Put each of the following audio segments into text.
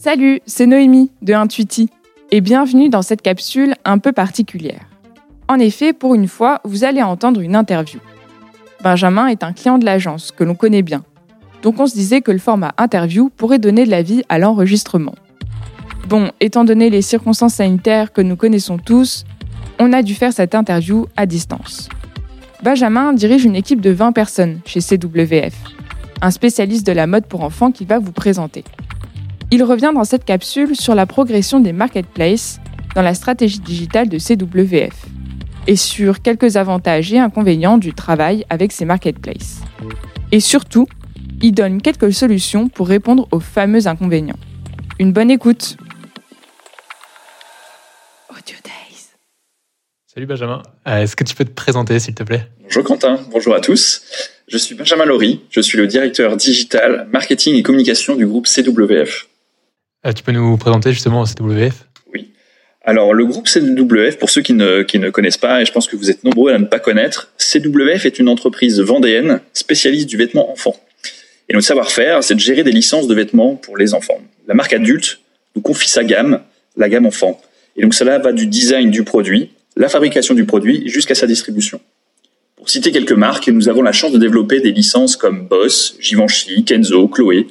Salut, c'est Noémie de Intuiti et bienvenue dans cette capsule un peu particulière. En effet, pour une fois, vous allez entendre une interview. Benjamin est un client de l'agence que l'on connaît bien. Donc on se disait que le format interview pourrait donner de la vie à l'enregistrement. Bon, étant donné les circonstances sanitaires que nous connaissons tous, on a dû faire cette interview à distance. Benjamin dirige une équipe de 20 personnes chez CWF, un spécialiste de la mode pour enfants qui va vous présenter. Il revient dans cette capsule sur la progression des marketplaces dans la stratégie digitale de CWF et sur quelques avantages et inconvénients du travail avec ces marketplaces. Et surtout, il donne quelques solutions pour répondre aux fameux inconvénients. Une bonne écoute. Audio Days. Salut Benjamin, euh, est-ce que tu peux te présenter s'il te plaît? Bonjour Quentin, bonjour à tous. Je suis Benjamin Laurie, je suis le directeur digital, marketing et communication du groupe CWF. Euh, tu peux nous présenter justement CWF Oui. Alors le groupe CWF, pour ceux qui ne, qui ne connaissent pas, et je pense que vous êtes nombreux à ne pas connaître, CWF est une entreprise vendéenne spécialiste du vêtement enfant. Et notre savoir-faire, c'est de gérer des licences de vêtements pour les enfants. La marque adulte nous confie sa gamme, la gamme enfant. Et donc cela va du design du produit, la fabrication du produit, jusqu'à sa distribution. Pour citer quelques marques, nous avons la chance de développer des licences comme Boss, Givenchy, Kenzo, Chloé.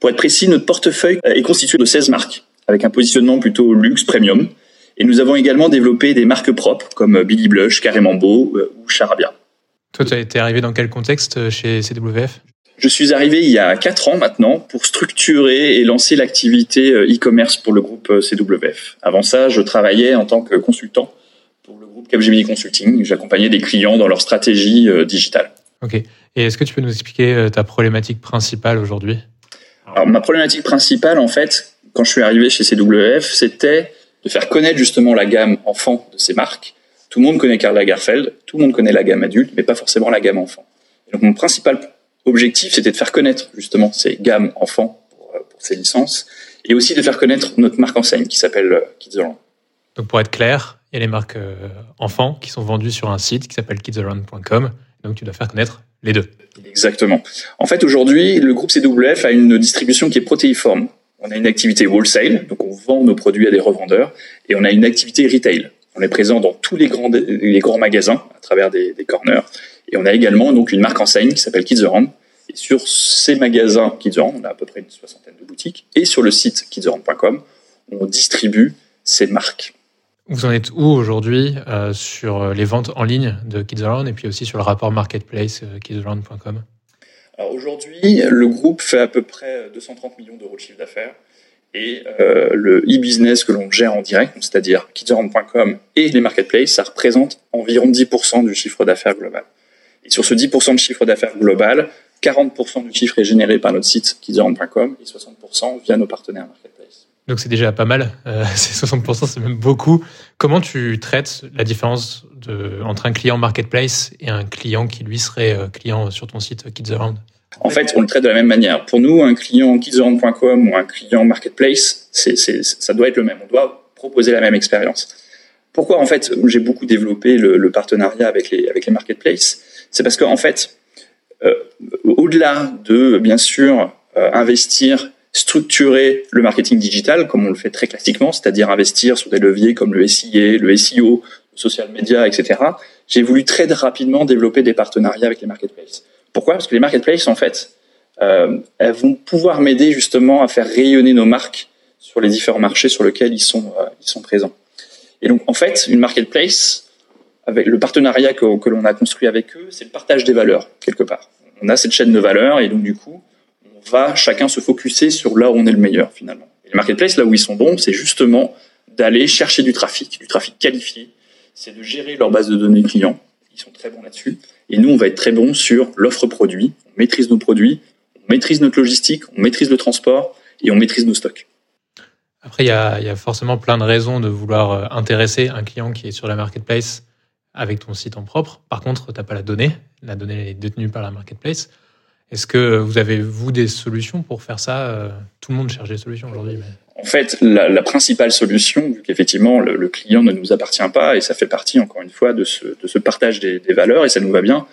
Pour être précis, notre portefeuille est constitué de 16 marques, avec un positionnement plutôt luxe, premium. Et nous avons également développé des marques propres comme Billy Blush, Carrément Beau euh, ou Charabia. Toi, tu as été arrivé dans quel contexte euh, chez CWF Je suis arrivé il y a 4 ans maintenant pour structurer et lancer l'activité euh, e-commerce pour le groupe CWF. Avant ça, je travaillais en tant que consultant Capgemini Consulting. J'accompagnais des clients dans leur stratégie digitale. Ok. Et est-ce que tu peux nous expliquer ta problématique principale aujourd'hui? Alors, ma problématique principale, en fait, quand je suis arrivé chez CWF, c'était de faire connaître justement la gamme enfant de ces marques. Tout le monde connaît Karl Lagerfeld, tout le monde connaît la gamme adulte, mais pas forcément la gamme enfant. Et donc mon principal objectif, c'était de faire connaître justement ces gammes enfants pour, euh, ces licences, et aussi de faire connaître notre marque enseigne qui s'appelle Kids Donc pour être clair, il y a les marques euh, enfants qui sont vendues sur un site qui s'appelle kidsaround.com. Donc tu dois faire connaître les deux. Exactement. En fait, aujourd'hui, le groupe CWF a une distribution qui est protéiforme. On a une activité wholesale, donc on vend nos produits à des revendeurs, et on a une activité retail. On est présent dans tous les grands, magasins à travers des, corners. Et on a également donc une marque enseigne qui s'appelle Kids Et sur ces magasins Kids on a à peu près une soixantaine de boutiques. Et sur le site kidsaround.com, on distribue ces marques. Vous en êtes où aujourd'hui euh, sur euh, les ventes en ligne de Kids Around et puis aussi sur le rapport marketplace euh, kidsaround.com Alors aujourd'hui, le groupe fait à peu près 230 millions d'euros de chiffre d'affaires et le e-business que l'on gère en direct, c'est-à-dire kidsaround.com et les marketplaces, ça représente environ 10% du chiffre d'affaires global. Et sur ce 10% de chiffre d'affaires global, 40% du chiffre est généré par notre site kidsaround.com et 60% via nos partenaires marketplace. Donc c'est déjà pas mal, euh, c'est 60%, c'est même beaucoup. Comment tu traites la différence entre un client marketplace et un client qui lui serait euh, client sur ton site Kids Around? En fait, on le traite de la même manière. Pour nous, un client kidsaround.com ou un client marketplace, ça doit être le même. On doit proposer la même expérience. Pourquoi en fait j'ai beaucoup développé le, partenariat avec les marketplaces? C'est parce qu'en en fait, euh, au-delà de bien sûr euh, investir structurer le marketing digital comme on le fait très classiquement, c'est-à-dire investir sur des leviers comme le SIA, le SEO, le social media, etc. J'ai voulu très rapidement développer des partenariats avec les marketplaces. Pourquoi? Parce que les marketplaces, en fait, euh, elles vont pouvoir m'aider justement à faire rayonner nos marques sur les différents marchés sur lesquels ils sont, euh, ils sont présents. Et donc, en fait, une marketplace, avec le partenariat que, que l'on a construit avec eux, c'est le partage des valeurs, quelque part. On a cette chaîne de valeurs et donc, du coup, va chacun se focuser sur là où on est le meilleur finalement. Les marketplaces, là où ils sont bons, c'est justement d'aller chercher du trafic, du trafic qualifié, c'est de gérer leur base de données clients. Ils sont très bons là-dessus. Et nous, on va être très bons sur l'offre produit. On maîtrise nos produits, on maîtrise notre logistique, on maîtrise le transport et on maîtrise nos stocks. Après, il y a, y a forcément plein de raisons de vouloir euh, intéresser un client qui est sur la marketplace avec ton site en propre. Par contre, tu n'as pas la donnée. La donnée est détenue par la marketplace. Est-ce que vous avez, vous, des solutions pour faire ça euh, Tout le monde cherche des solutions aujourd'hui. En fait, la, principale solution, vu qu'effectivement le, client ne nous appartient pas, et ça fait partie, encore une fois, de ce, partage des, des, valeurs, et ça nous va bien,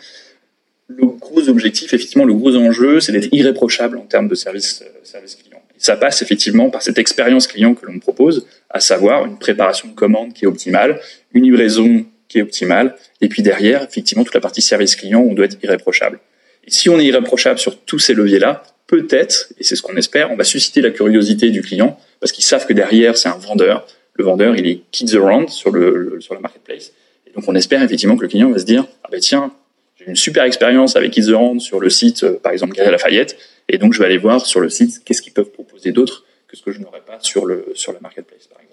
le gros objectif, effectivement, le gros enjeu, c'est d'être irréprochable en termes de service, euh, service client. Et Ça passe effectivement par cette expérience client que l'on propose, à savoir une préparation de commande qui est optimale, une livraison qui est optimale, et puis derrière, effectivement, toute la partie service client, on doit être irréprochable. Et si on est irréprochable sur tous ces leviers-là, peut-être, et c'est ce qu'on espère, on va susciter la curiosité du client, parce qu'ils savent que derrière, c'est un vendeur. Le vendeur, il est kids around sur, le, sur la marketplace. Et donc, on espère effectivement que le client va se dire, ah ben tiens, j'ai une super expérience avec Kids Around sur le site, euh, par exemple, Galerie Lafayette, et donc je vais aller voir sur le site qu'est-ce qu'ils peuvent proposer d'autre que ce que je n'aurais pas sur, le, sur la marketplace, par exemple.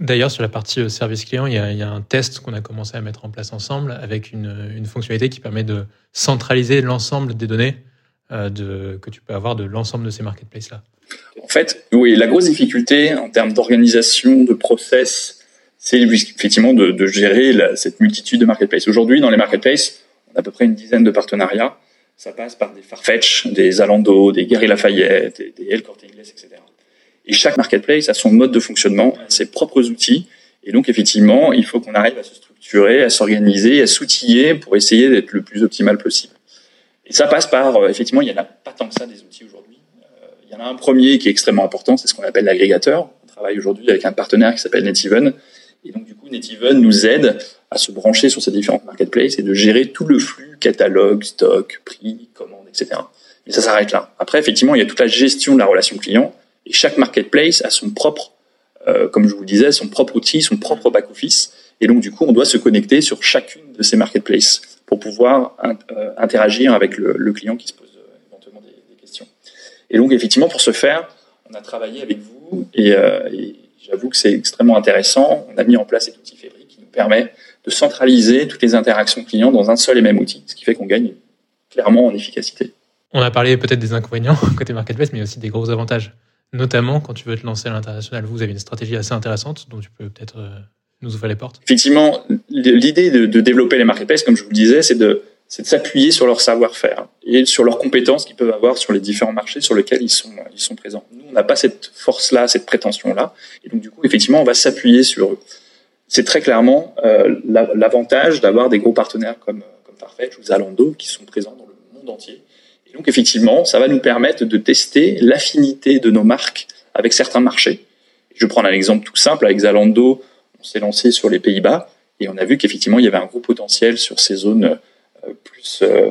D'ailleurs, sur la partie euh, service client, il y a, un test qu'on a commencé à mettre en place ensemble avec une, fonctionnalité qui permet de centraliser l'ensemble des données euh, que tu peux avoir de l'ensemble de ces marketplaces-là. En fait, oui, la grosse difficulté en termes d'organisation, de process, c'est effectivement de, gérer cette multitude de marketplaces. Aujourd'hui, dans les marketplaces, on a à peu près une dizaine de partenariats. Ça passe par des Farfetch, des Zalando, des Gary Lafayette, des El Corte Inglés, etc. Et chaque marketplace a son mode de fonctionnement, ses propres outils. Et donc, effectivement, il faut qu'on arrive à se structurer, à s'organiser, à s'outiller pour essayer d'être le plus optimal possible. Et ça passe par, euh, effectivement, il n'y en a pas tant que ça des outils aujourd'hui. Euh, il y en a un premier qui est extrêmement important, c'est ce qu'on appelle l'agrégateur. On travaille aujourd'hui avec un partenaire qui s'appelle NetEven. Et donc, du coup, NetEven nous aide à se brancher sur ces différentes marketplaces et de gérer tout le flux, catalogue, stock, prix, commande, etc. Mais ça s'arrête là. Après, effectivement, il y a toute la gestion de la relation client et chaque marketplace a son propre, euh, comme je vous le disais, son propre outil, son propre back-office. Et donc, du coup, on doit se connecter sur chacune de ces marketplaces pour pouvoir euh, interagir avec le, client qui se pose euh, éventuellement des, questions. Et donc, effectivement, pour ce faire, on a travaillé avec vous et, j'avoue que c'est extrêmement intéressant. On a mis en place cet outil Fabric qui nous permet de centraliser toutes les interactions clients dans un seul et même outil, ce qui fait qu'on gagne clairement en efficacité. On a parlé peut-être des inconvénients côté marketplace, mais aussi des gros avantages. Notamment quand tu veux te lancer à l'international, vous avez une stratégie assez intéressante dont tu peux peut-être euh, nous ouvrir les portes. Effectivement, l'idée de, développer les marketplaces, comme je vous le disais, c'est de, de s'appuyer sur leur savoir-faire et sur leurs compétences qu'ils peuvent avoir sur les différents marchés sur lesquels ils sont, ils sont présents. Nous, on n'a pas cette force-là, cette prétention-là. Et donc, du coup, effectivement, on va s'appuyer sur eux c'est très clairement euh, l'avantage d'avoir des gros partenaires comme, comme Farfetch ou Zalando qui sont présents dans le monde entier. Donc effectivement, ça va nous permettre de tester l'affinité de nos marques avec certains marchés. Je prendre un exemple tout simple avec Zalando. On s'est lancé sur les Pays-Bas et on a vu qu'effectivement il y avait un gros potentiel sur ces zones euh, plus euh,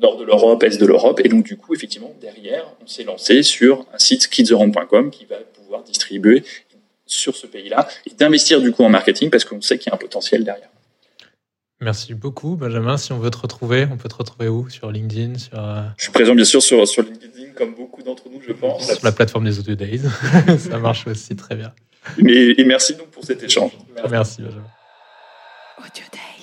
nord de l'Europe, est de l'Europe. Et donc du coup effectivement derrière, on s'est lancé sur un site kidsaround.com qui va pouvoir distribuer sur ce pays-là et d'investir du coup en marketing parce qu'on sait qu'il y a un potentiel derrière. Merci beaucoup, Benjamin. Si on veut te retrouver, on peut te retrouver où? Sur LinkedIn sur... Je suis présent bien sûr sur, sur LinkedIn, comme beaucoup d'entre nous, je pense. Sur la plateforme des Audio Days. Ça marche aussi très bien. Mais, et merci donc pour cet échange. Merci, merci Benjamin. Audio Days.